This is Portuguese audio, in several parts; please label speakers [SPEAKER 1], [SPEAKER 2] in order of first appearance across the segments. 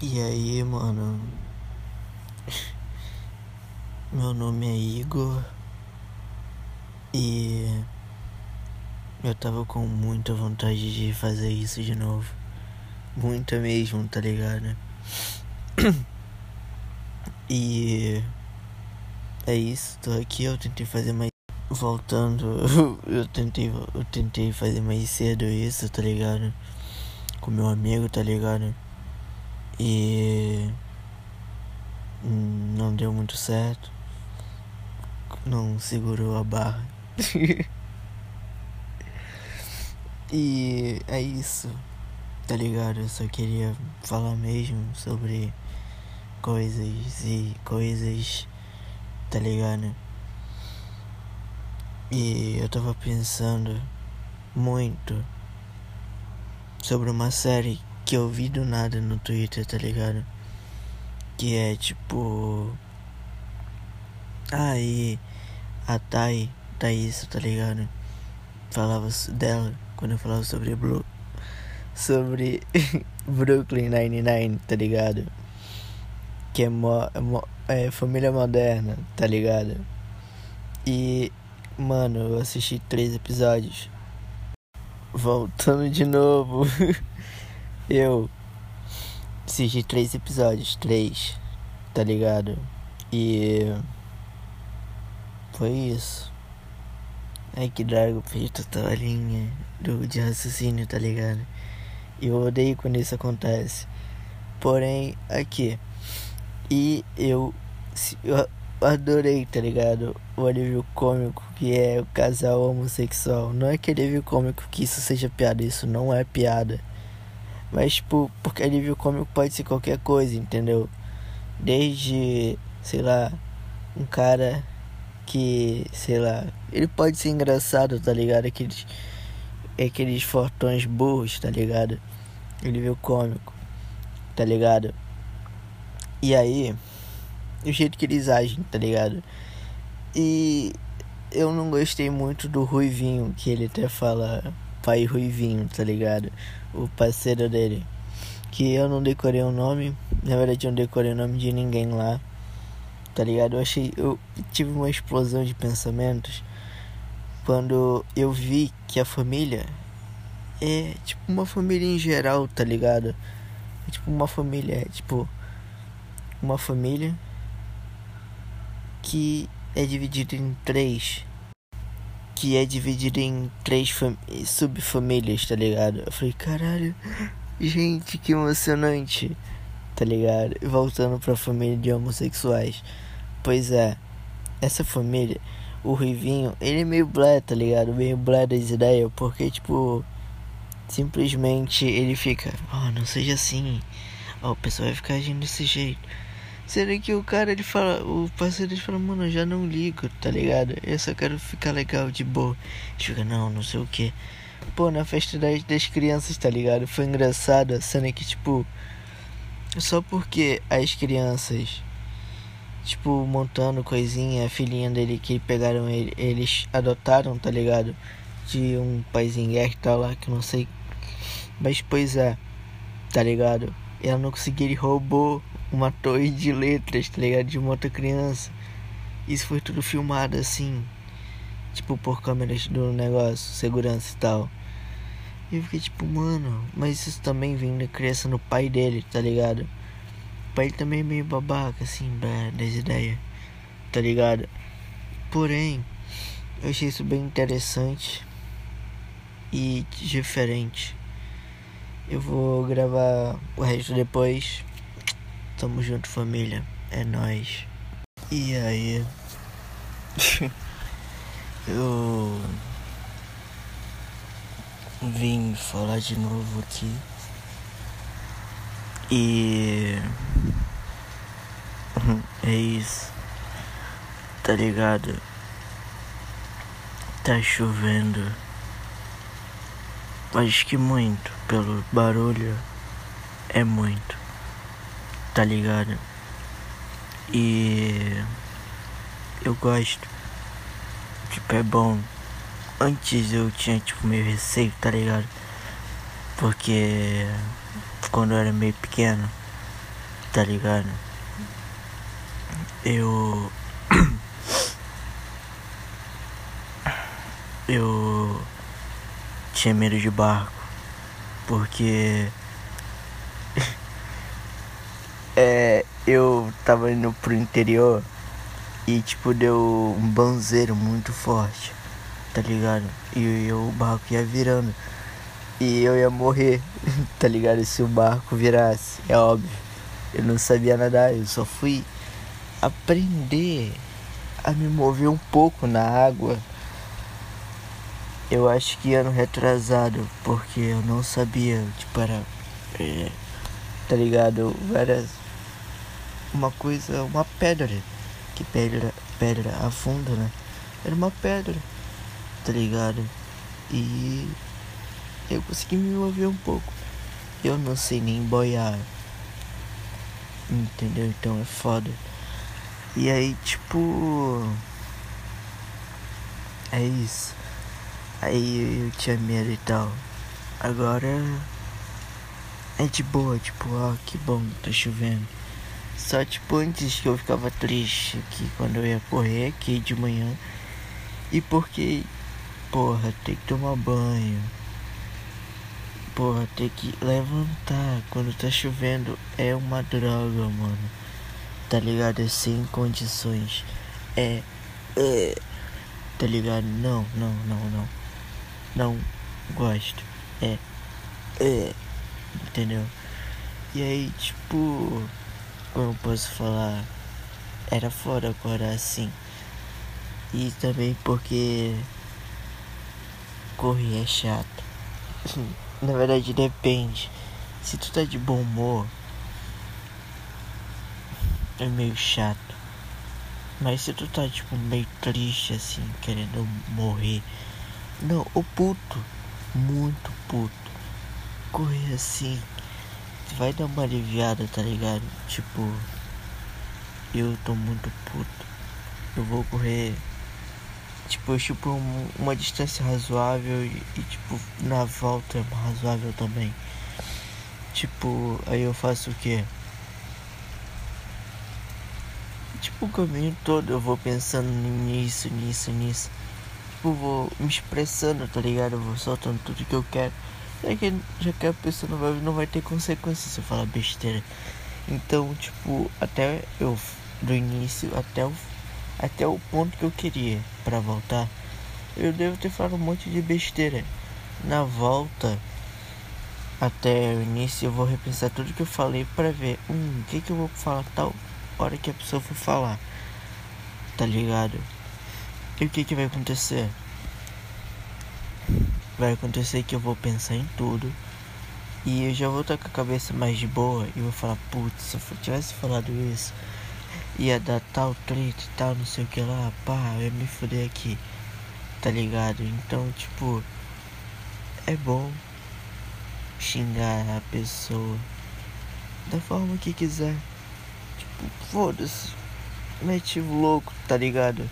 [SPEAKER 1] E aí, mano? Meu nome é Igor e eu tava com muita vontade de fazer isso de novo. Muita mesmo, tá ligado? E é isso, tô aqui, eu tentei fazer mais voltando, eu tentei eu tentei fazer mais cedo isso, tá ligado? Com meu amigo, tá ligado? E não deu muito certo. Não segurou a barra. e é isso. Tá ligado? Eu só queria falar mesmo sobre coisas e coisas, tá ligado? E eu tava pensando muito sobre uma série que eu vi do nada no Twitter, tá ligado? Que é tipo. Aí a Thay, Thaís, tá ligado? Falava dela quando eu falava sobre. Sobre Brooklyn Nine-Nine, tá ligado? Que é, mo, mo, é família moderna, tá ligado? E, mano, eu assisti três episódios. Voltando de novo. Eu assisti três episódios, três, tá ligado? E foi isso. Ai que Drago fez a linha do, de raciocínio, tá ligado? Eu odeio quando isso acontece. Porém, aqui. E eu, eu adorei, tá ligado? O alívio cômico que é o casal homossexual. Não é que alívio cômico que isso seja piada, isso não é piada. Mas, tipo, porque alívio cômico pode ser qualquer coisa, entendeu? Desde, sei lá, um cara que, sei lá, ele pode ser engraçado, tá ligado? Aqueles, aqueles fortões burros, tá ligado? Alívio cômico, tá ligado? E aí, o jeito que eles agem, tá ligado? E eu não gostei muito do Ruivinho, que ele até fala pai Ruivinho, tá ligado? O parceiro dele. Que eu não decorei o nome, na verdade eu não decorei o nome de ninguém lá, tá ligado? Eu achei, eu tive uma explosão de pensamentos quando eu vi que a família é tipo uma família em geral, tá ligado? É tipo uma família, é tipo uma família que é dividida em três que é dividido em três subfamílias, tá ligado? Eu falei, caralho, gente, que emocionante, tá ligado? Voltando pra família de homossexuais. Pois é, essa família, o Rivinho, ele é meio blé, tá ligado? Meio blé das ideias, porque, tipo, simplesmente ele fica, oh, não seja assim, oh, o pessoal vai ficar agindo desse jeito. Sendo que o cara, ele fala, o parceiro ele fala, mano, eu já não ligo, tá ligado? Eu só quero ficar legal, de boa. Fica, não, não sei o que. Pô, na festa das, das crianças, tá ligado? Foi engraçado cena que, tipo, só porque as crianças, tipo, montando coisinha, a filhinha dele que pegaram ele, eles adotaram, tá ligado? De um paizinho guerra e tal lá, que eu não sei. Mas, pois é, tá ligado? Ela não conseguiu, ele roubou uma torre de letras, tá ligado? De uma outra criança. Isso foi tudo filmado assim, tipo por câmeras do negócio, segurança e tal. E eu fiquei tipo, mano, mas isso também vem da criança no pai dele, tá ligado? O pai também é meio babaca, assim, das ideias, tá ligado? Porém, eu achei isso bem interessante e diferente. Eu vou gravar o resto depois. Tamo junto, família. É nós. E aí? eu vim falar de novo aqui. E é isso. Tá ligado? Tá chovendo. Acho que muito, pelo barulho. É muito tá ligado? E eu gosto. Tipo, é bom. Antes eu tinha tipo meio receio, tá ligado? Porque quando eu era meio pequeno, Tá ligado? Eu. Eu. Tinha medo de barco. Porque. É. Eu tava indo pro interior. E tipo, deu um banzeiro muito forte. Tá ligado? E eu, o barco ia virando. E eu ia morrer, tá ligado? Se o barco virasse, é óbvio. Eu não sabia nadar, eu só fui aprender a me mover um pouco na água. Eu acho que ano retrasado, porque eu não sabia, tipo, era. É, tá ligado? Era uma coisa, uma pedra. Que pedra, pedra afunda, né? Era uma pedra, tá ligado? E eu consegui me mover um pouco. Eu não sei nem boiar. Entendeu? Então é foda. E aí, tipo. É isso. Aí eu tinha medo e tal. Agora. É de boa, tipo, ó, que bom, tá chovendo. Só tipo antes que eu ficava triste aqui quando eu ia correr aqui de manhã. E porque, porra, tem que tomar banho Porra, ter que levantar quando tá chovendo é uma droga, mano. Tá ligado? É sem condições. É. é tá ligado? Não, não, não, não. Não gosto. É. É. Entendeu? E aí, tipo. Como posso falar? Era foda acordar assim. E também porque. Correr é chato. Na verdade depende. Se tu tá de bom humor, é meio chato. Mas se tu tá tipo meio triste assim, querendo morrer. Não, o puto, muito puto. Correr assim, vai dar uma aliviada, tá ligado? Tipo, eu tô muito puto. Eu vou correr Tipo, tipo um, uma distância razoável e, e, tipo na volta é razoável também. Tipo, aí eu faço o que? Tipo o caminho todo eu vou pensando nisso, nisso, nisso. Tipo, vou me expressando, tá ligado? Eu vou soltando tudo que eu quero. Já que, já que a pessoa não vai, não vai ter consequências se eu falar besteira. Então, tipo, até eu do início até o até o ponto que eu queria para voltar, eu devo ter falado um monte de besteira. Na volta até o início eu vou repensar tudo que eu falei para ver, hum, o que que eu vou falar tal hora que a pessoa for falar. Tá ligado? E o que que vai acontecer? Vai acontecer que eu vou pensar em tudo. E eu já vou estar com a cabeça mais de boa e vou falar, putz, se eu tivesse falado isso, ia dar tal treta e tal, não sei o que lá, pá, eu ia me fuder aqui, tá ligado? Então, tipo, é bom xingar a pessoa da forma que quiser. Tipo, foda-se, mete louco, tá ligado?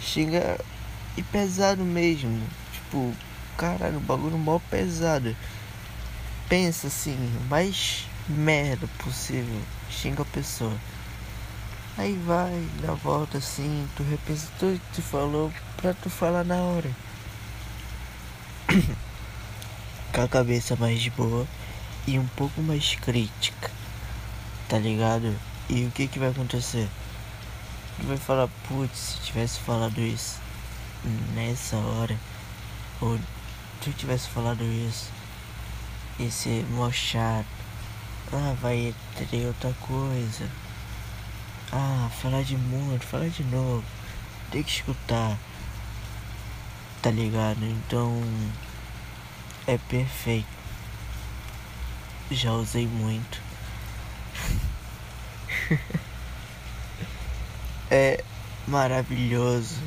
[SPEAKER 1] Xinga e pesado mesmo, tipo, caralho, o bagulho mó pesado. Pensa assim, mais merda possível, xinga a pessoa. Aí vai, dá volta assim, tu repensa tudo que tu falou pra tu falar na hora. Com a cabeça mais boa e um pouco mais crítica. Tá ligado? E o que que vai acontecer? Tu vai falar, putz, se tivesse falado isso nessa hora, ou tu tivesse falado isso, mó chato. Ah, vai ter outra coisa ah, falar de muito, falar de novo. Tem que escutar. Tá ligado? Então é perfeito. Já usei muito. é maravilhoso.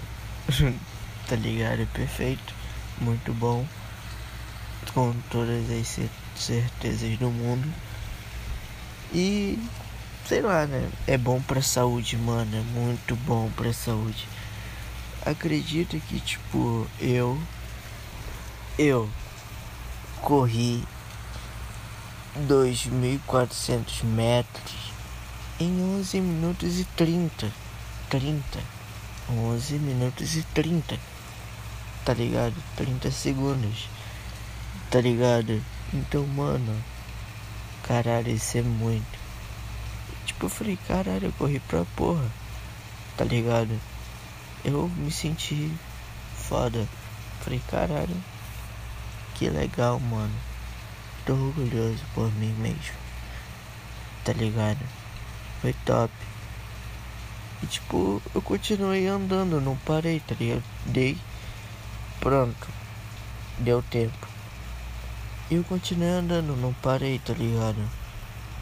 [SPEAKER 1] tá ligado? É perfeito. Muito bom. Com todas as certezas do mundo. E sei lá, né? É bom pra saúde, mano. É muito bom pra saúde. Acredito que, tipo, eu. Eu corri 2.400 metros em 11 minutos e 30. 30. 11 minutos e 30. Tá ligado? 30 segundos. Tá ligado? Então, mano. Caralho, isso é muito. Tipo, eu falei, caralho, eu corri pra porra. Tá ligado? Eu me senti foda. Falei, caralho. Que legal, mano. Tô orgulhoso por mim mesmo. Tá ligado? Foi top. E tipo, eu continuei andando, não parei, tá ligado? Dei. Pronto. Deu tempo. Eu continuei andando, não parei, tá ligado?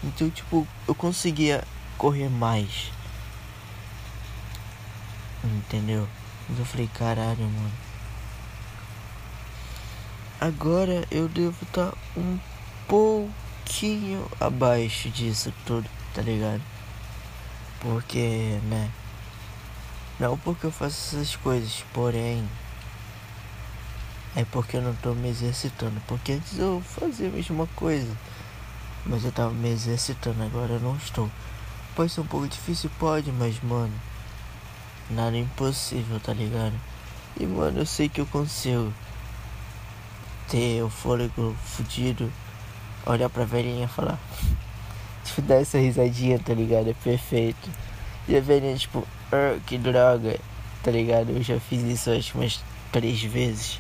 [SPEAKER 1] Então, tipo, eu conseguia correr mais. Entendeu? Então eu falei, caralho, mano. Agora eu devo estar tá um pouquinho abaixo disso tudo, tá ligado? Porque, né? Não porque eu faço essas coisas, porém. É porque eu não tô me exercitando. Porque antes eu fazia a mesma coisa. Mas eu tava me exercitando, agora eu não estou. Pode ser um pouco difícil, pode, mas mano. Nada é impossível, tá ligado? E mano, eu sei que eu consigo ter o fôlego fudido, olhar pra velhinha e falar. Tipo, dar essa risadinha, tá ligado? É perfeito. E a velhinha, tipo, ah, que droga, tá ligado? Eu já fiz isso acho umas três vezes.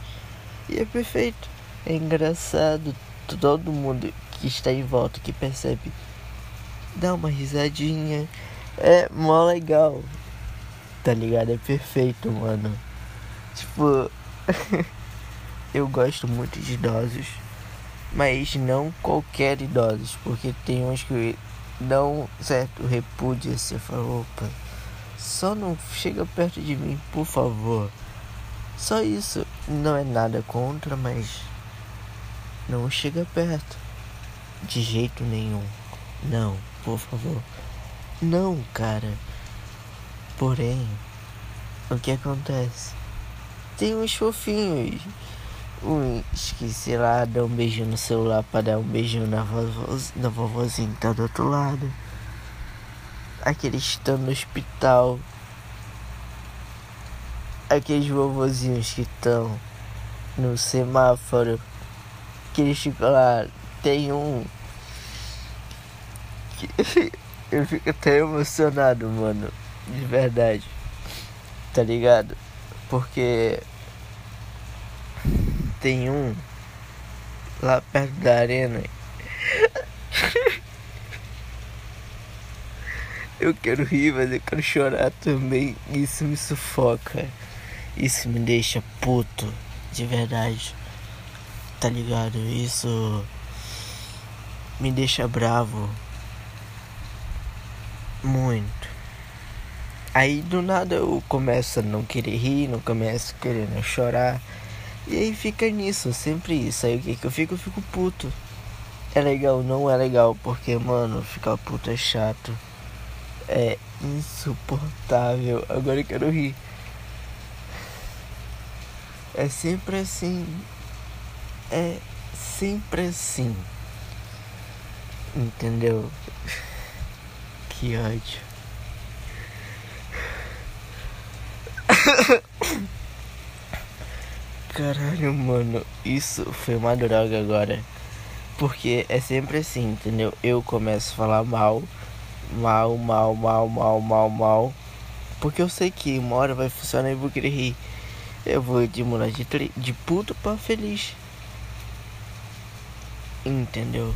[SPEAKER 1] E é perfeito. É engraçado. Todo mundo que está em volta que percebe dá uma risadinha. É mó legal. Tá ligado? É perfeito, mano. Tipo. eu gosto muito de idosos, mas não qualquer idosos, porque tem uns que dão certo repúdio. Você fala, opa, só não chega perto de mim, por favor. Só isso. Não é nada contra, mas não chega perto. De jeito nenhum. Não, por favor. Não, cara. Porém, o que acontece? Tem uns fofinhos uns que, sei lá, dão um beijinho no celular pra dar um beijinho na, vovoz, na vovozinha que tá do outro lado. Aqueles que estão no hospital. Aqueles vovozinhos que estão no semáforo. Que eles ficam lá. Tem um. Que eu fico até emocionado, mano. De verdade. Tá ligado? Porque tem um lá perto da arena. eu quero rir, mas eu quero chorar também. Isso me sufoca. Isso me deixa puto. De verdade. Tá ligado? Isso me deixa bravo. Muito. Aí do nada eu começo a não querer rir, não começo querendo chorar. E aí fica nisso, sempre isso. Aí o que que eu fico? Eu fico puto. É legal, não é legal, porque, mano, ficar puto é chato. É insuportável. Agora eu quero rir. É sempre assim. É sempre assim. Entendeu? Que ódio. Caralho, mano, isso foi uma droga agora. Porque é sempre assim, entendeu? Eu começo a falar mal, mal, mal, mal, mal, mal, mal. Porque eu sei que uma hora vai funcionar e vou querer rir. Eu vou de mudar de, de puto pra feliz. Entendeu?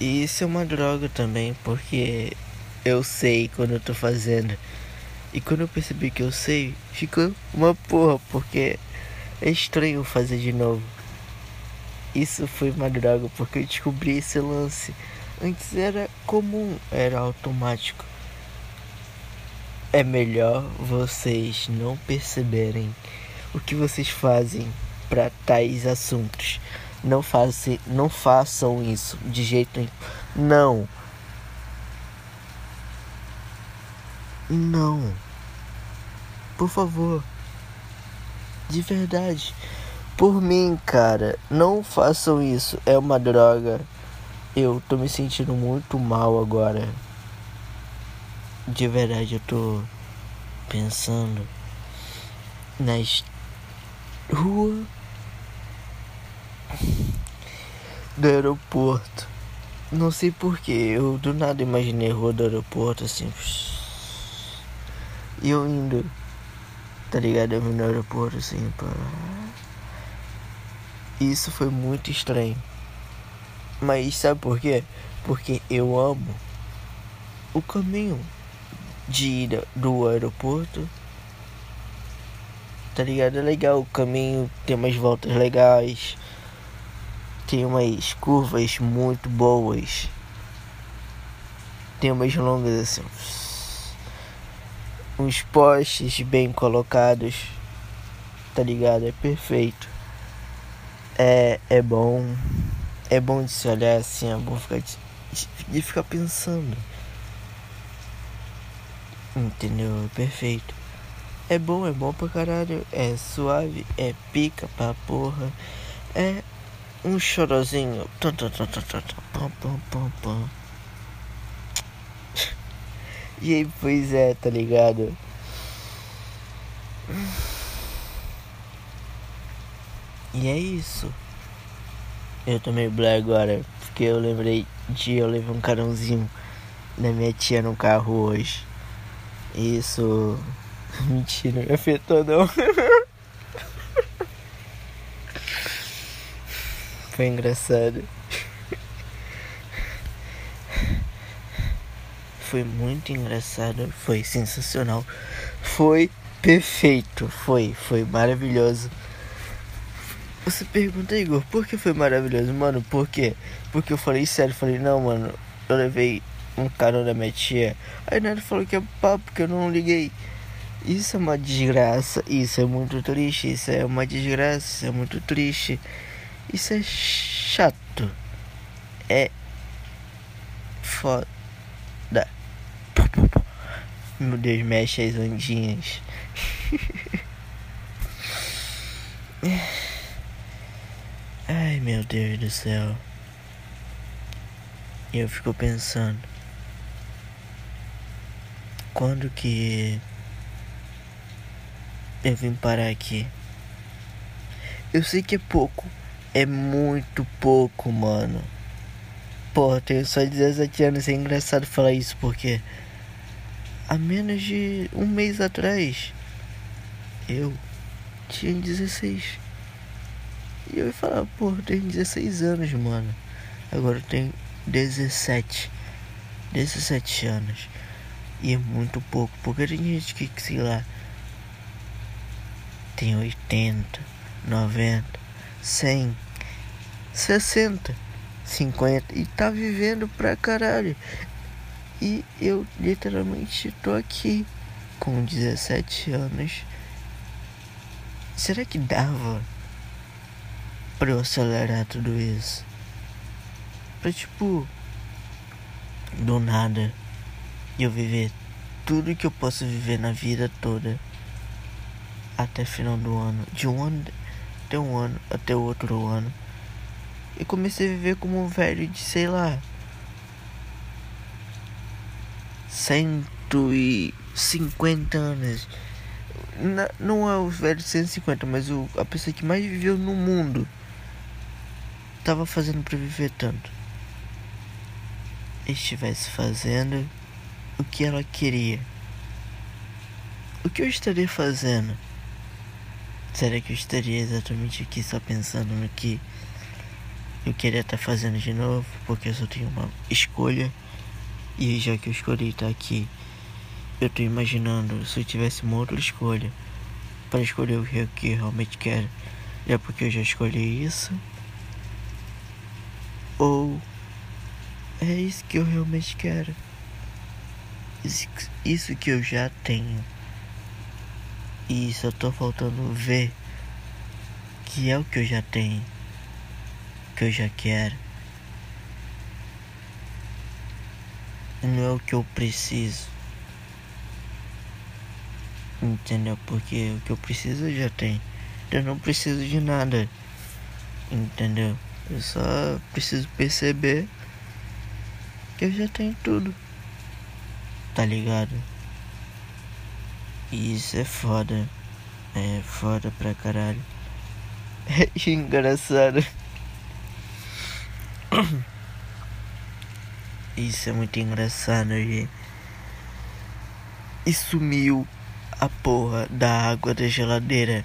[SPEAKER 1] E isso é uma droga também, porque eu sei quando eu tô fazendo. E quando eu percebi que eu sei, ficou uma porra, porque é estranho fazer de novo. Isso foi uma droga porque eu descobri esse lance. Antes era comum, era automático. É melhor vocês não perceberem o que vocês fazem para tais assuntos. Não façam, não façam isso de jeito nenhum. Não. Não. Por favor. De verdade. Por mim, cara, não façam isso. É uma droga. Eu tô me sentindo muito mal agora. de verdade eu tô pensando nas ruas do aeroporto. Não sei porquê, eu do nada imaginei a rua do aeroporto assim. E eu indo, tá ligado? Eu vim no aeroporto assim, pá. Isso foi muito estranho. Mas sabe por quê? Porque eu amo o caminho de ida do aeroporto. Tá ligado? É legal o caminho, tem umas voltas legais tem umas curvas muito boas. Tem umas longas assim. Uns postes bem colocados. Tá ligado? É perfeito. É, é bom. É bom de se olhar assim, é bom ficar de, de ficar pensando. Entendeu? É perfeito. É bom, é bom pra caralho. É suave, é pica pra porra. É um chorozinho. E aí, pois é, tá ligado? E é isso. Eu tomei blé agora, porque eu lembrei de eu levei um carãozinho da minha tia no carro hoje. Isso. Mentira, me afetou não. Foi engraçado. Foi muito engraçado, foi sensacional. Foi perfeito, foi, foi maravilhoso. Você pergunta, Igor, por que foi maravilhoso? Mano, por quê? Porque eu falei sério, falei, não, mano, eu levei um carão da minha tia. Aí nada falou que é papo, que eu não liguei. Isso é uma desgraça, isso é muito triste, isso é uma desgraça, isso é muito triste. Isso é chato. É foda. Meu Deus, mexe as ondinhas. Ai meu Deus do céu. Eu fico pensando. Quando que eu vim parar aqui? Eu sei que é pouco é muito pouco, mano. Pô, tenho só 17 anos, é engraçado falar isso porque há menos de um mês atrás eu tinha 16. E eu ia falar, eu tenho 16 anos, mano. Agora eu tenho 17. 17 anos. E é muito pouco, porque tem gente que, sei lá, tem 80, 90. 100, 60, 50 e tá vivendo pra caralho. E eu literalmente tô aqui com 17 anos. Será que dava pra eu acelerar tudo isso? Pra tipo, do nada, eu viver tudo que eu posso viver na vida toda até final do ano. De um ano até um ano, até o outro ano. E comecei a viver como um velho de, sei lá, 150 anos. não é o velho de 150, mas o, a pessoa que mais viveu no mundo estava fazendo para viver tanto. Estivesse fazendo o que ela queria. O que eu estaria fazendo? Será que eu estaria exatamente aqui só pensando no que eu queria estar tá fazendo de novo? Porque eu só tenho uma escolha. E já que eu escolhi estar aqui, eu estou imaginando se eu tivesse uma outra escolha para escolher o que eu realmente quero. É porque eu já escolhi isso? Ou é isso que eu realmente quero? Isso que eu já tenho. E só tô faltando ver que é o que eu já tenho, que eu já quero. Não é o que eu preciso. Entendeu? Porque o que eu preciso eu já tenho. Eu não preciso de nada. Entendeu? Eu só preciso perceber que eu já tenho tudo. Tá ligado? E isso é foda. É foda pra caralho. É engraçado. Isso é muito engraçado, gente. E sumiu a porra da água da geladeira.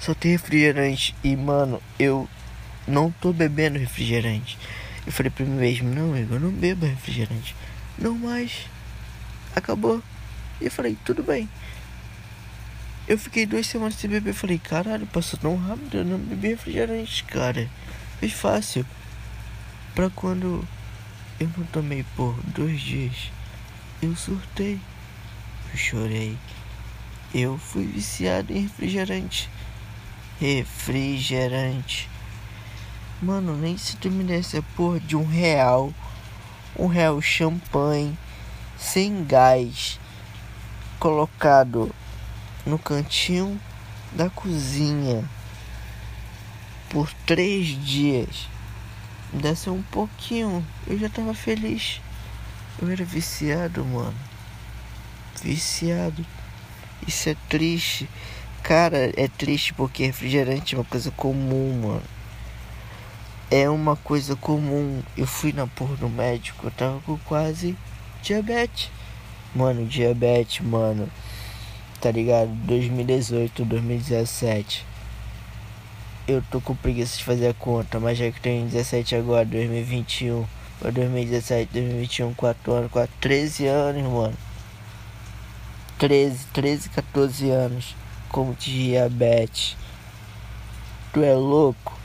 [SPEAKER 1] Só tem refrigerante. E, mano, eu não tô bebendo refrigerante. Eu falei pra mim mesmo: Não, eu não bebo refrigerante. Não mais. Acabou. E eu falei: Tudo bem. Eu fiquei duas semanas sem beber. Falei: Caralho, passou tão rápido. Eu não bebi refrigerante, cara. Foi fácil. Pra quando eu não tomei por dois dias, eu surtei. Eu chorei. Eu fui viciado em refrigerante. Refrigerante. Mano, nem se tu me desse a porra de um real. Um real champanhe. Sem gás. Colocado no cantinho da cozinha. Por três dias desse um pouquinho, eu já tava feliz. Eu era viciado, mano. Viciado. Isso é triste. Cara, é triste porque refrigerante é uma coisa comum, mano. É uma coisa comum. Eu fui na porra do médico, eu tava com quase diabetes. Mano, diabetes, mano. Tá ligado? 2018, 2017 eu tô com preguiça de fazer a conta, mas já que tenho 17 agora, 2021, ou 2017, 2021, 4 anos, 4, 13 anos, mano. 13, 13, 14 anos com diabetes. Tu é louco?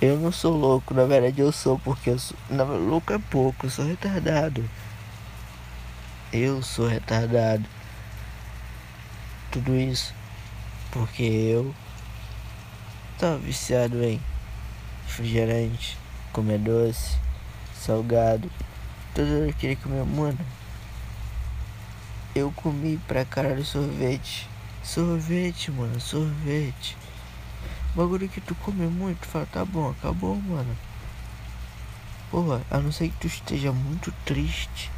[SPEAKER 1] Eu não sou louco, na verdade eu sou, porque eu sou. Não, louco é pouco, eu sou retardado. Eu sou retardado. Tudo isso porque eu Tava viciado em refrigerante, comer doce, salgado. Tudo eu queria comer, mano. Eu comi pra caralho sorvete. Sorvete, mano, sorvete. Bagulho que tu come muito, fala, tá bom, acabou, mano. Porra, a não ser que tu esteja muito triste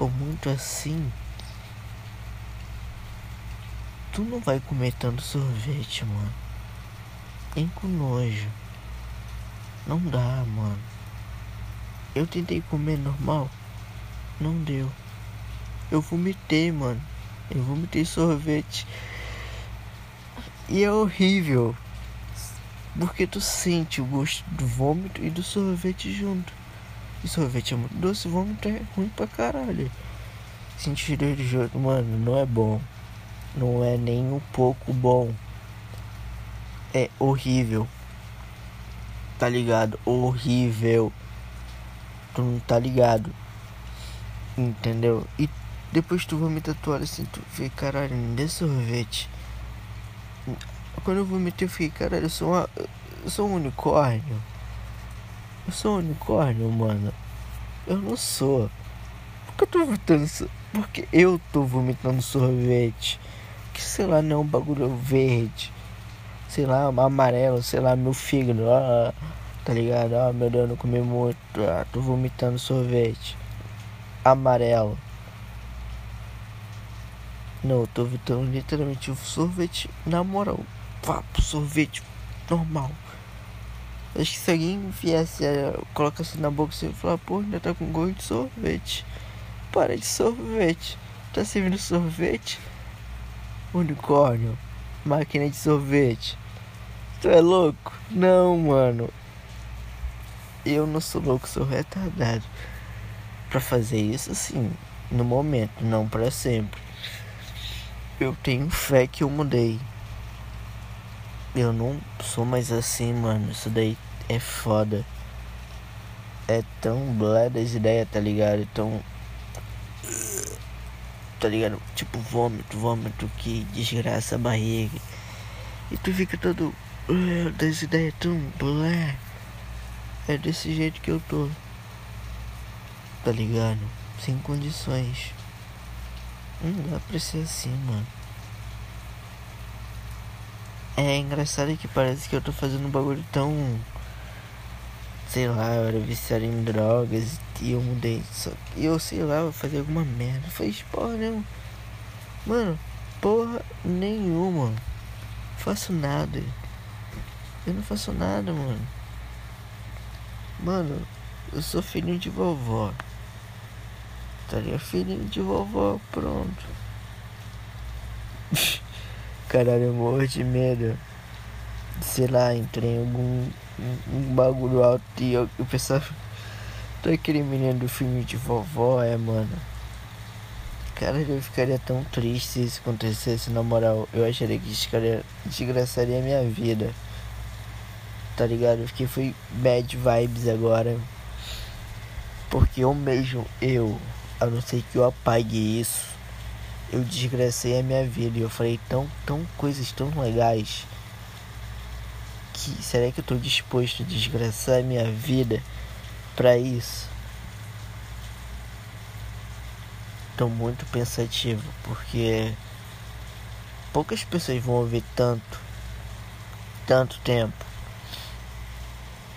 [SPEAKER 1] ou muito assim. Tu não vai comer tanto sorvete, mano nem com nojo. Não dá, mano. Eu tentei comer normal, não deu. Eu vomitei, mano. Eu vomitei sorvete. E é horrível. Porque tu sente o gosto do vômito e do sorvete junto. E sorvete é muito doce, vômito é ruim pra caralho. Sentir ele junto, mano, não é bom. Não é nem um pouco bom é horrível. Tá ligado? Horrível. Tu não tá ligado. Entendeu? E depois tu vomita a toalha assim, tu vê, caralho, me dê sorvete. Quando eu vomitei, eu fiquei, caralho, eu sou uma, Eu sou um unicórnio. Eu sou um unicórnio, mano. Eu não sou. Por que eu tô vomitando Porque eu tô vomitando sorvete. Que sei lá, não um bagulho verde sei lá, amarelo, sei lá, meu fígado, ó, tá ligado? Ó, meu Deus, não comi muito, ó, tô vomitando sorvete. Amarelo. Não, tô vomitando literalmente o sorvete na moral. Papo, sorvete normal. Acho que se alguém viesse, coloca na boca e falar, pô, ainda tá com gosto de sorvete. Para de sorvete. Tá servindo sorvete? Unicórnio. Máquina de sorvete. Tu é louco? Não, mano. Eu não sou louco, sou retardado. Pra fazer isso assim, no momento, não para sempre. Eu tenho fé que eu mudei. Eu não sou mais assim, mano. Isso daí é foda. É tão blé das ideias, tá ligado? Tão. Tá ligado? Tipo vômito, vômito que desgraça a barriga. E tu fica todo das ideias tão blé. É desse jeito que eu tô. Tá ligado? Sem condições. Não dá pra ser assim, mano. É engraçado que parece que eu tô fazendo um bagulho tão. Sei lá, eu era viciado em drogas e eu mudei. Só que eu, sei lá, vou fazer alguma merda. Faz porra nenhuma. Mano, porra nenhuma. Faço nada. Eu não faço nada, mano. Mano, eu sou filhinho de vovó. Estaria filhinho de vovó, pronto. Caralho, eu morro de medo. Sei lá, entrei em algum um, bagulho alto e eu, eu pensava. Aquele menino do filme de vovó, é, mano. Cara, eu ficaria tão triste se isso acontecesse, na moral. Eu acharia que desgraçaria a minha vida. Tá ligado? Eu fiquei foi bad vibes agora. Porque eu mesmo, eu, a não ser que eu apague isso, eu desgracei a minha vida. E eu falei tão, tão coisas tão legais que será que eu estou disposto a desgraçar a minha vida para isso? Estou muito pensativo porque poucas pessoas vão ouvir tanto, tanto tempo.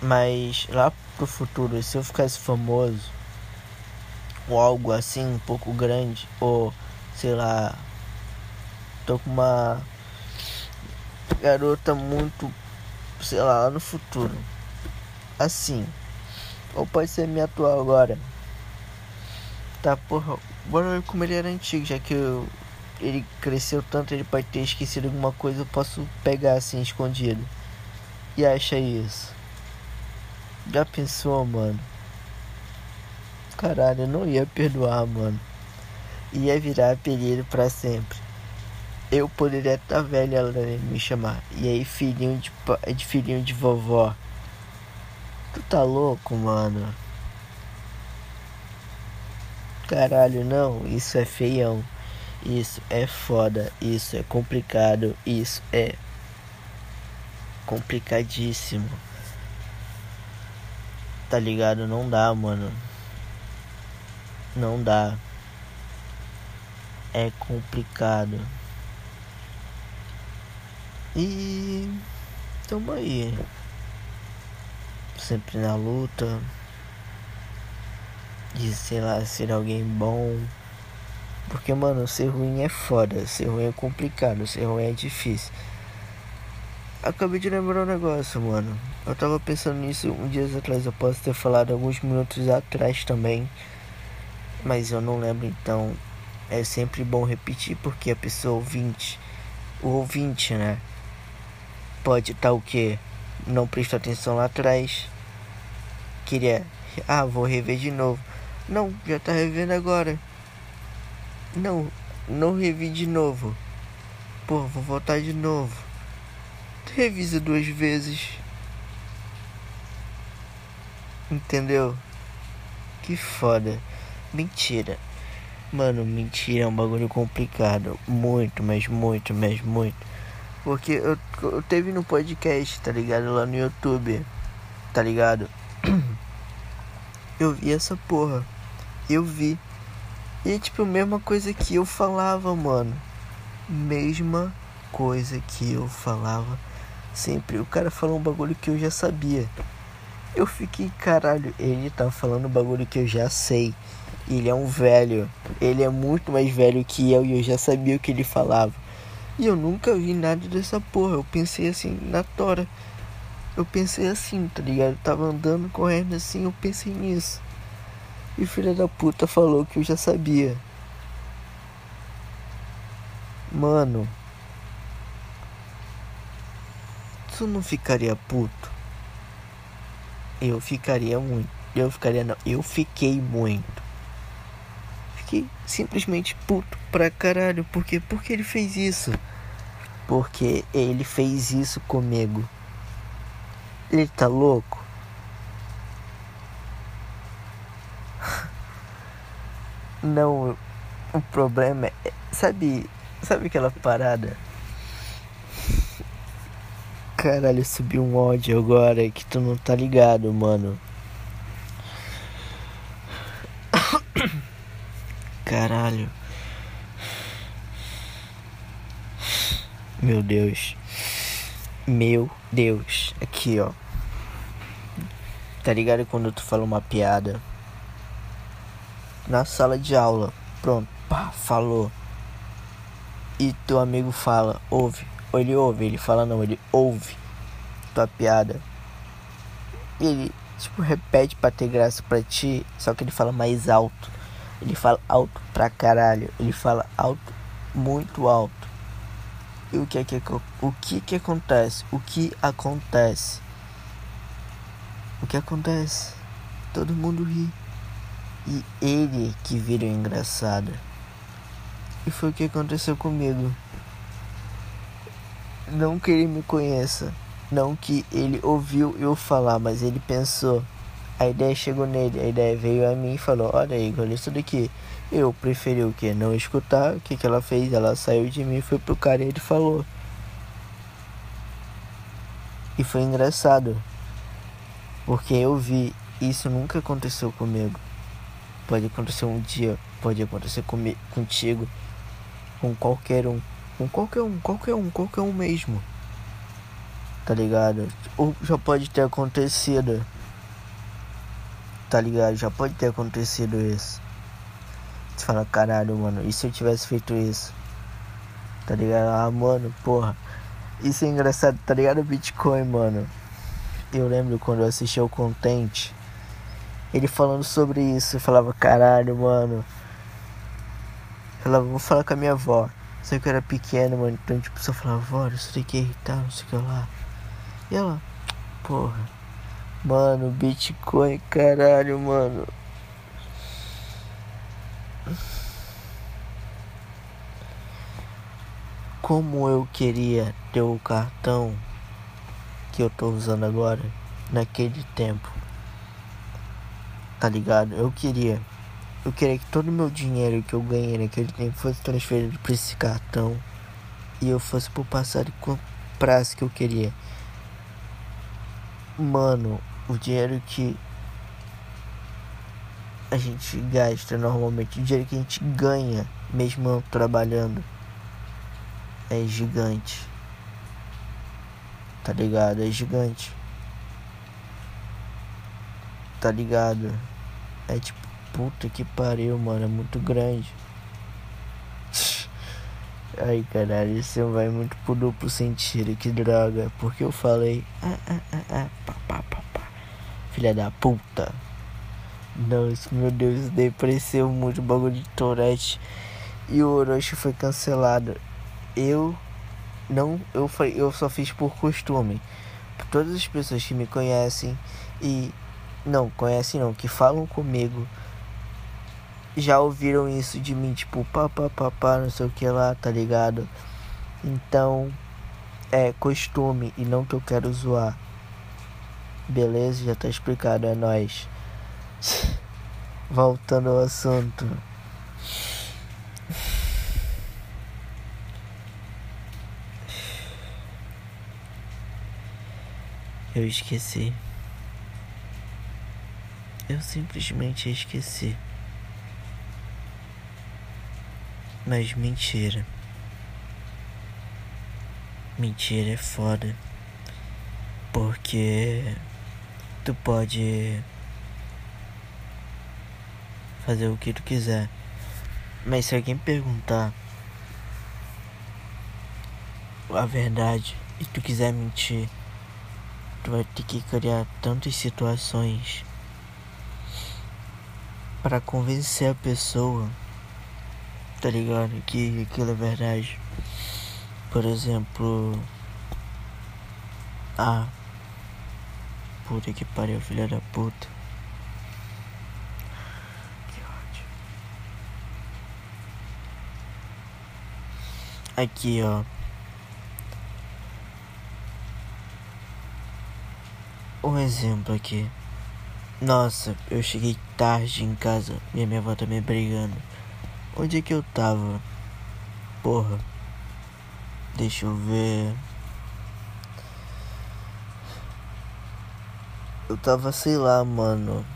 [SPEAKER 1] Mas lá pro futuro, se eu ficasse famoso ou algo assim um pouco grande ou sei lá, tô com uma garota muito sei lá, lá no futuro. Assim. Ou pode ser minha atual agora. Tá, porra. Bora ver como ele era antigo, já que eu, ele cresceu tanto, ele pode ter esquecido alguma coisa, eu posso pegar assim escondido. E acha isso. Já pensou, mano? Caralho, eu não ia perdoar, mano. Ia virar apelido pra sempre eu poderia estar velha ela me chamar. E aí, filhinho de, de filhinho de vovó. Tu tá louco, mano? Caralho, não, isso é feião. Isso é foda, isso é complicado, isso é complicadíssimo. Tá ligado? Não dá, mano. Não dá. É complicado. E tamo aí. Sempre na luta. De sei lá, ser alguém bom. Porque, mano, ser ruim é foda. Ser ruim é complicado. Ser ruim é difícil. Acabei de lembrar um negócio, mano. Eu tava pensando nisso um dias atrás. Eu posso ter falado alguns minutos atrás também. Mas eu não lembro então. É sempre bom repetir porque a pessoa ouvinte. O ouvinte, né? Pode estar tá o que? Não prestou atenção lá atrás. Queria. Ah, vou rever de novo. Não, já tá revendo agora. Não, não revi de novo. Pô, vou voltar de novo. Revisa duas vezes. Entendeu? Que foda. Mentira. Mano, mentira é um bagulho complicado. Muito, mas muito, mas muito. Porque eu, eu teve no podcast, tá ligado? Lá no YouTube, tá ligado? Eu vi essa porra. Eu vi. E tipo, mesma coisa que eu falava, mano. Mesma coisa que eu falava. Sempre. O cara falou um bagulho que eu já sabia. Eu fiquei, caralho, ele tá falando um bagulho que eu já sei. Ele é um velho. Ele é muito mais velho que eu e eu já sabia o que ele falava. E eu nunca vi nada dessa porra. Eu pensei assim na tora. Eu pensei assim, tá ligado? Eu tava andando, correndo assim, eu pensei nisso. E filha da puta falou que eu já sabia. Mano. Tu não ficaria puto? Eu ficaria muito. Eu ficaria não. Eu fiquei muito. Fiquei simplesmente puto pra caralho. Por quê? Porque ele fez isso porque ele fez isso comigo. Ele tá louco? Não, o problema é, sabe, sabe aquela parada? Caralho, subiu um ódio agora que tu não tá ligado, mano. Caralho. Meu Deus. Meu Deus. Aqui, ó. Tá ligado quando tu fala uma piada? Na sala de aula, pronto, pá, falou. E teu amigo fala, ouve. Ou ele ouve, ele fala não, ele ouve tua piada. Ele, tipo, repete pra ter graça pra ti, só que ele fala mais alto. Ele fala alto pra caralho. Ele fala alto, muito alto. E o que é que, o que que acontece? O que acontece? O que acontece? Todo mundo ri. E ele que vira engraçado. E foi o que aconteceu comigo. Não que ele me conheça. Não que ele ouviu eu falar, mas ele pensou. A ideia chegou nele, a ideia veio a mim e falou: Olha olha isso daqui. Eu preferi o que? Não escutar. O que, que ela fez? Ela saiu de mim, foi pro cara e ele falou. E foi engraçado. Porque eu vi, isso nunca aconteceu comigo. Pode acontecer um dia, pode acontecer comigo, contigo, com qualquer um. Com qualquer um, qualquer um, qualquer um mesmo. Tá ligado? Ou já pode ter acontecido. Tá ligado? Já pode ter acontecido isso. Você fala, caralho, mano, e se eu tivesse feito isso? Tá ligado? Ah, mano, porra. Isso é engraçado, tá ligado? Bitcoin, mano. Eu lembro quando eu assisti ao Contente, ele falando sobre isso, eu falava, caralho, mano. Eu falava, vou falar com a minha avó. Sei que eu era pequeno, mano, então tipo, só falava, avó, isso daqui é irritar, não sei o que lá. E ela, porra, mano, Bitcoin, caralho, mano. Como eu queria ter o cartão que eu tô usando agora naquele tempo. Tá ligado? Eu queria. Eu queria que todo o meu dinheiro que eu ganhei naquele tempo fosse transferido para esse cartão e eu fosse pro passado e comprasse que eu queria. Mano, o dinheiro que a gente gasta normalmente, o dinheiro que a gente ganha mesmo trabalhando é gigante. Tá ligado? É gigante. Tá ligado? É tipo, puta que pariu, mano. É muito grande. Ai, caralho, isso vai muito pro duplo sentido. Que droga. Porque eu falei. Ah, ah, ah, ah, pá, pá, pá. Filha da puta. Nossa, meu Deus, depresseu muito o bagulho de Tourette. E o Orochi foi cancelado. Eu não eu eu só fiz por costume. Todas as pessoas que me conhecem e não conhecem não, que falam comigo já ouviram isso de mim, tipo, papá, papá, não sei o que lá, tá ligado? Então, é costume e não que eu quero zoar. Beleza? Já tá explicado, é nóis. Voltando ao assunto. Eu esqueci. Eu simplesmente esqueci. Mas mentira. Mentira é foda. Porque tu pode fazer o que tu quiser. Mas se alguém perguntar a verdade e tu quiser mentir, tu vai ter que criar tantas situações para convencer a pessoa, tá ligado? Que aquilo é verdade. Por exemplo, ah, puta que pariu, filha da puta. Que ódio. Aqui, ó. Um exemplo aqui. Nossa, eu cheguei tarde em casa e minha avó tá me brigando. Onde é que eu tava? Porra. Deixa eu ver. Eu tava, sei lá, mano.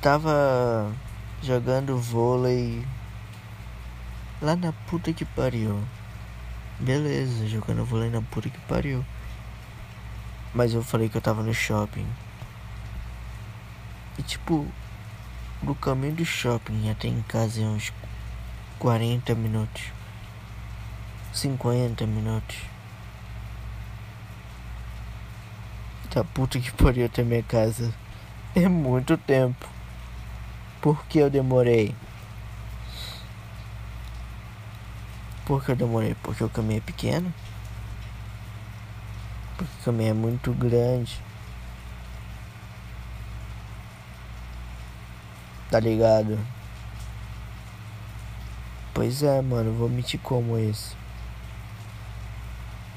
[SPEAKER 1] Tava jogando vôlei lá na puta que pariu. Beleza, jogando vôlei na puta que pariu. Mas eu falei que eu tava no shopping. E tipo, do caminho do shopping até em casa é uns 40 minutos. 50 minutos. Tá puta que pariu até minha casa. É muito tempo. Por que eu demorei? Por que eu demorei? Porque o caminho é pequeno? Porque o caminho é muito grande. Tá ligado? Pois é, mano, vou mentir como isso.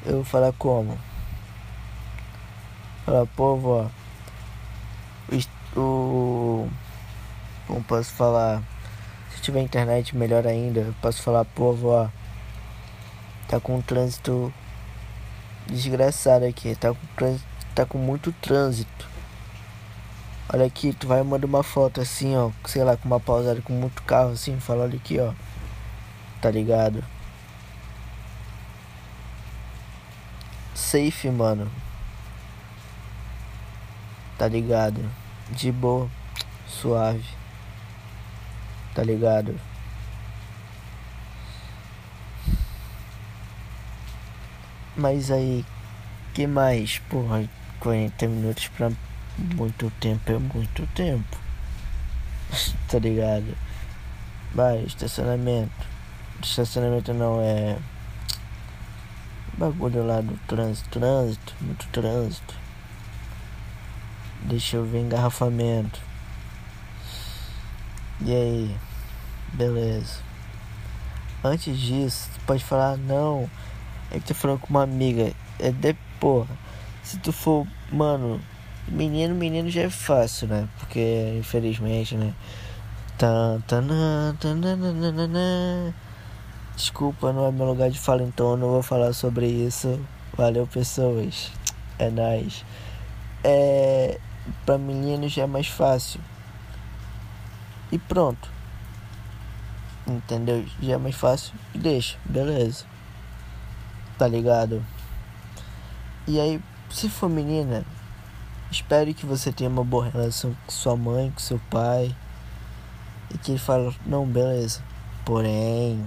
[SPEAKER 1] Eu vou falar como. Falar, povo, ó. O. Como posso falar? Se tiver internet, melhor ainda. Posso falar, povo, ó. Tá com um trânsito desgraçado aqui. Tá com, trânsito, tá com muito trânsito. Olha aqui, tu vai mandar uma foto assim, ó, sei lá, com uma pausada com muito carro assim, fala olha aqui, ó. Tá ligado? Safe, mano. Tá ligado? De boa, suave. Tá ligado? Mas aí, que mais? Porra, 40 minutos pra muito tempo é muito tempo. tá ligado? Vai, estacionamento. Estacionamento não é. Bagulho lá do trânsito. Trânsito, muito trânsito. Deixa eu ver engarrafamento. E aí? Beleza. Antes disso, tu pode falar, não. É que tu falando com uma amiga. É de porra. Se tu for, mano, Menino, menino já é fácil, né? Porque, infelizmente, né? Tá, tá, tá, Desculpa, não é meu lugar de fala, então eu não vou falar sobre isso. Valeu, pessoas. É nóis. É. Pra menino já é mais fácil. E pronto. Entendeu? Já é mais fácil. E deixa, beleza. Tá ligado? E aí, se for menina, Espero que você tenha uma boa relação com sua mãe, com seu pai. E que ele fale, não, beleza. Porém,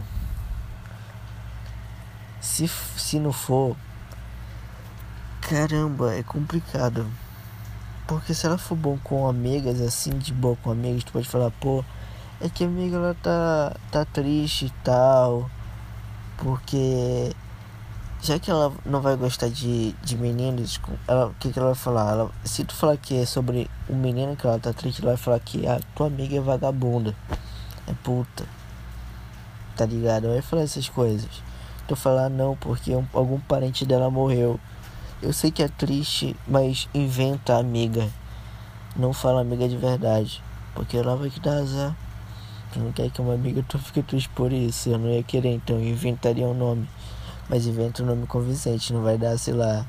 [SPEAKER 1] se, se não for, caramba, é complicado. Porque se ela for bom com amigas, assim, de boa com amigas, tu pode falar, pô, é que a amiga ela tá, tá triste e tal. Porque já que ela não vai gostar de, de meninos, o que, que ela vai falar? Ela, se tu falar que é sobre um menino que ela tá triste, ela vai falar que a tua amiga é vagabunda, é puta, tá ligado? Ela vai falar essas coisas. Tu falar não, porque um, algum parente dela morreu. Eu sei que é triste, mas inventa amiga. Não fala amiga de verdade, porque ela vai te dar azar. Tu não quer que uma amiga tu fique triste por isso. Eu não ia querer, então eu inventaria um nome. Mas inventa um nome convincente, não vai dar, sei lá.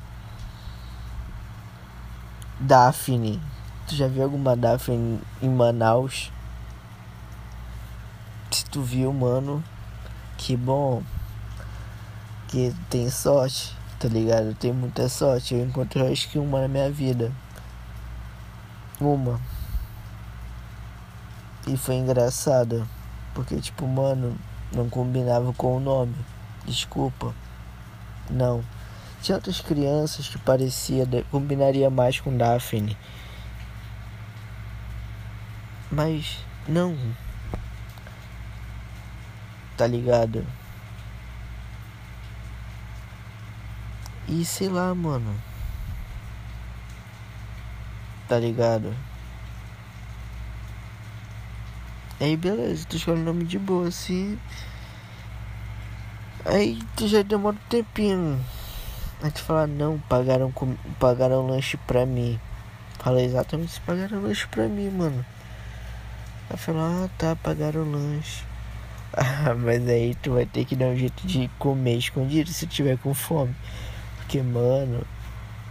[SPEAKER 1] Daphne. Tu já viu alguma Daphne em Manaus? Se tu viu, mano, que bom. Que tem sorte, tá ligado? Eu tenho muita sorte. Eu encontrei acho que uma na minha vida. Uma. E foi engraçada. Porque, tipo, mano, não combinava com o nome. Desculpa. Não. Tinha outras crianças que parecia combinaria mais com Daphne. Mas não. Tá ligado? E sei lá, mano. Tá ligado? Aí beleza, tu escolhe o nome de boa assim. Aí tu já demora um tempinho. Aí tu fala, não, pagaram, com, pagaram lanche pra mim. Fala exatamente se pagaram lanche pra mim, mano. Aí fala, ah tá, pagaram lanche. Ah, mas aí tu vai ter que dar um jeito de comer escondido se tiver com fome. Porque, mano,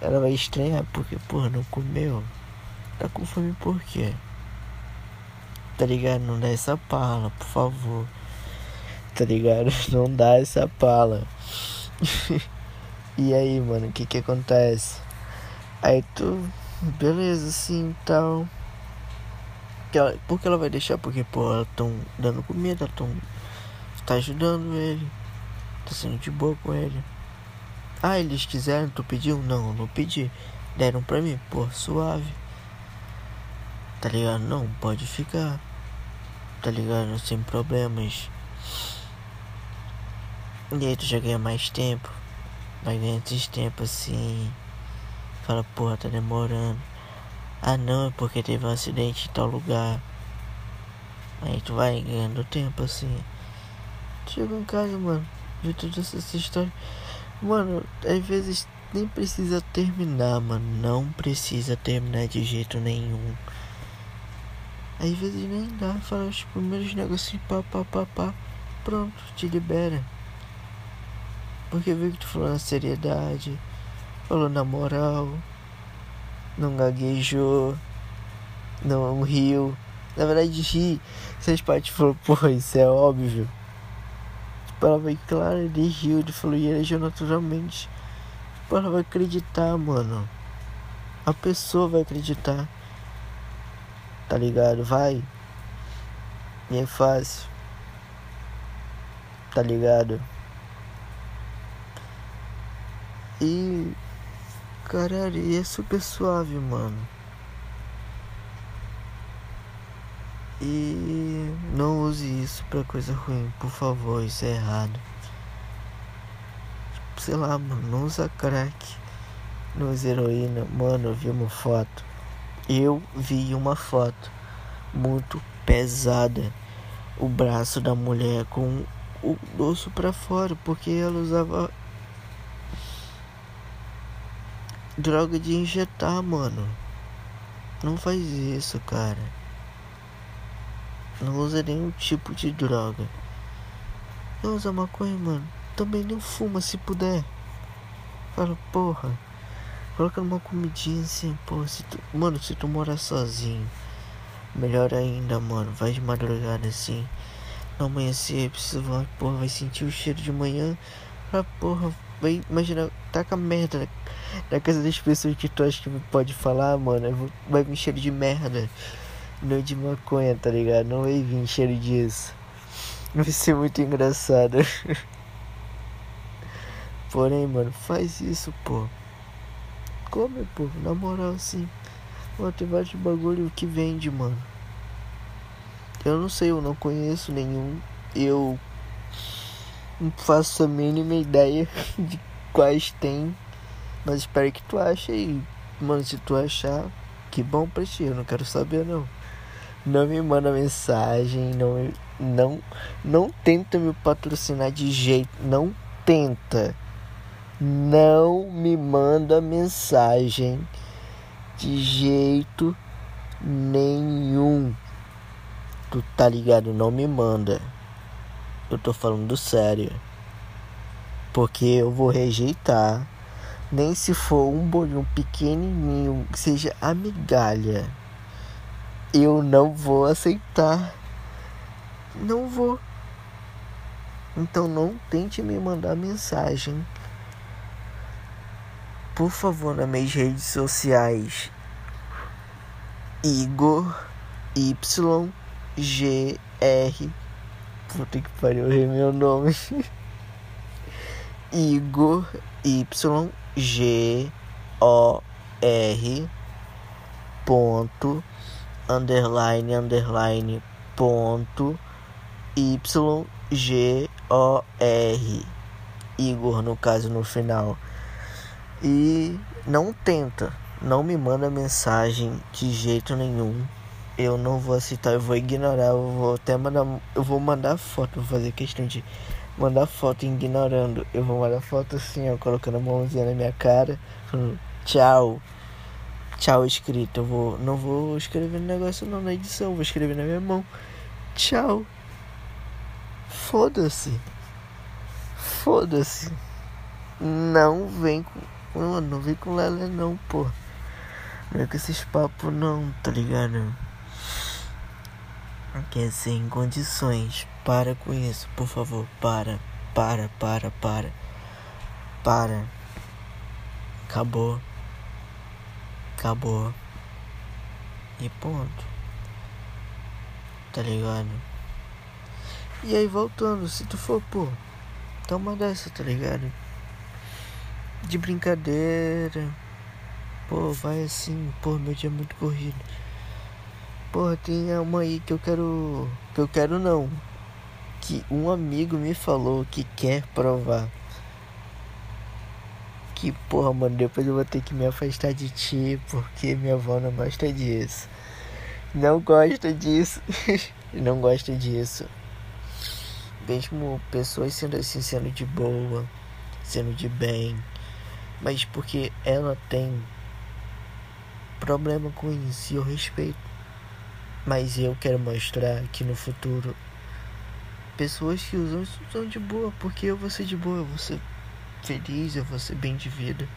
[SPEAKER 1] ela vai estranhar porque, porra, não comeu. Tá com fome por quê? Tá ligado? Não dá essa pala, por favor tá ligado? Não dá essa pala. e aí, mano, o que que acontece? Aí tu, beleza, assim tal. Por que ela vai deixar? Porque, pô, ela tão dando comida, tão. tá ajudando ele. Tá sendo de boa com ele. Ah, eles quiseram, tu pediu? Não, não pedi. Deram pra mim, pô, suave. Tá ligado? Não, pode ficar. Tá ligado? Sem problemas. E aí tu já ganha mais tempo. Vai ganhando esses tempos assim. Fala, porra, tá demorando. Ah não, é porque teve um acidente em tal lugar. Aí tu vai ganhando tempo assim. Chega em casa, mano. Viu toda essa história. Mano, às vezes nem precisa terminar, mano. Não precisa terminar de jeito nenhum. Às vezes nem dá. Fala os primeiros negocinhos, pá, pá, pá, pá. Pronto, te libera. Porque viu que tu falou na seriedade, falou na moral, não gaguejou, não riu. Na verdade, ri. Essas partes falou, pô, isso é óbvio. Ela vai, claro, ele riu, ele falou, e ele agiu naturalmente. Ela vai acreditar, mano. A pessoa vai acreditar. Tá ligado? Vai. E é fácil. Tá ligado? E. Caralho, e é super suave, mano. E não use isso pra coisa ruim, por favor, isso é errado. Sei lá, mano, não usa crack, não usa heroína. Mano, eu vi uma foto. Eu vi uma foto muito pesada. O braço da mulher com o osso pra fora, porque ela usava droga de injetar, mano. Não faz isso, cara. Não usa nenhum tipo de droga. Não usa maconha, mano. Também não fuma se puder. Fala, porra. Coloca numa comidinha assim, porra. Se tu, mano, se tu morar sozinho. Melhor ainda, mano. Vai de madrugada assim. No amanhecer, precisa, porra, vai sentir o cheiro de manhã. Fala, porra, vai, imagina, taca merda na casa das pessoas que tu acha que pode falar, mano, vai vir cheiro de merda. Não de maconha, tá ligado? Não vai vir cheiro disso. Vai ser muito engraçado. Porém, mano, faz isso, pô. Come, pô, na moral, assim. Mano, tem vários bagulho que vende, mano. Eu não sei, eu não conheço nenhum. Eu não faço a mínima ideia de quais tem. Mas espero que tu ache aí. Mano, se tu achar, que bom pra ti. Eu não quero saber não. Não me manda mensagem, não não não tenta me patrocinar de jeito, não tenta. Não me manda mensagem de jeito nenhum. Tu tá ligado? Não me manda. Eu tô falando sério. Porque eu vou rejeitar nem se for um bolinho pequenininho, que seja a migalha, eu não vou aceitar. Não vou. Então não tente me mandar mensagem. Por favor, nas minhas redes sociais. Igor Y G R Puta que pariu, eu meu nome. Igor Y G O R ponto underline underline ponto Y G O R Igor no caso no final e não tenta não me manda mensagem de jeito nenhum eu não vou aceitar eu vou ignorar eu vou até mandar eu vou mandar foto vou fazer questão de mandar foto ignorando. Eu vou mandar foto assim, ó, colocando a mãozinha na minha cara, falando tchau. Tchau escrito. Eu vou, não vou escrever no negócio não na edição, vou escrever na minha mão. Tchau. Foda-se. Foda-se. Não vem com. Mano, não vem com Lele não, pô. Não é com esses papos não, tá ligado? Quer sem condições. Para com isso, por favor. Para, para, para, para. Para. Acabou. Acabou. E ponto. Tá ligado? E aí voltando, se tu for, pô, toma dessa, tá ligado? De brincadeira. Pô, vai assim, pô, meu dia é muito corrido. Pô, tem uma aí que eu quero. Que eu quero não. Que um amigo me falou que quer provar. Que porra, mano, depois eu vou ter que me afastar de ti porque minha avó não gosta disso. Não gosta disso. não gosta disso. Mesmo pessoas sendo assim, sendo de boa, sendo de bem. Mas porque ela tem problema com isso e eu respeito. Mas eu quero mostrar que no futuro pessoas que usam isso são de boa, porque eu vou ser de boa, eu vou ser feliz, eu vou ser bem de vida.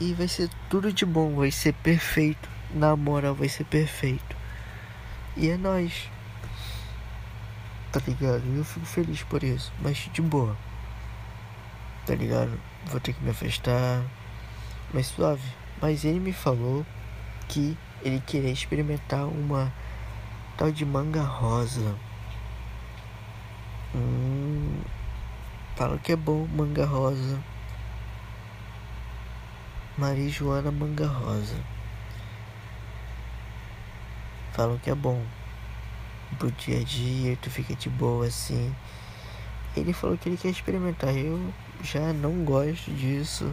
[SPEAKER 1] E vai ser tudo de bom, vai ser perfeito. Na moral, vai ser perfeito. E é nóis. Tá ligado? Eu fico feliz por isso, mas de boa. Tá ligado? Vou ter que me afastar. Mas suave. Mas ele me falou que ele queria experimentar uma tal de manga rosa. Hum, fala que é bom manga rosa. Maria Joana Manga Rosa. Falam que é bom. Pro dia a dia, tu fica de boa assim. Ele falou que ele quer experimentar. Eu já não gosto disso.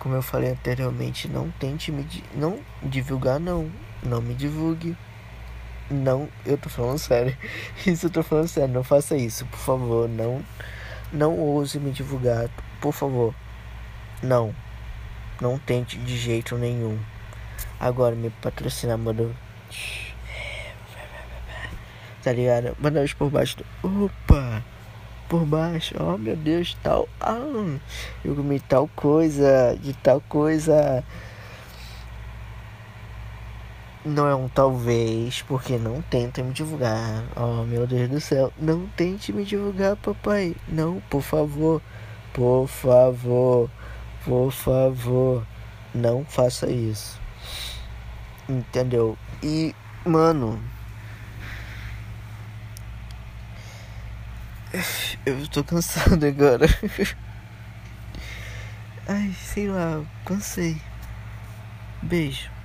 [SPEAKER 1] Como eu falei anteriormente, não tente me não divulgar não, não me divulgue. Não, eu tô falando sério. Isso eu tô falando sério, não faça isso, por favor, não não ouse me divulgar, por favor. Não. Não tente de jeito nenhum. Agora me patrocinar, mano. Tá ligado? Manda por baixo do... Opa! por baixo. Oh meu Deus, tal. Ah, eu comi tal coisa, de tal coisa. Não é um talvez, porque não tenta me divulgar. Oh meu Deus do céu. Não tente me divulgar, papai. Não, por favor. Por favor. Por favor. Não faça isso. Entendeu? E, mano. Eu tô cansado agora. Ai, sei lá, cansei. Beijo.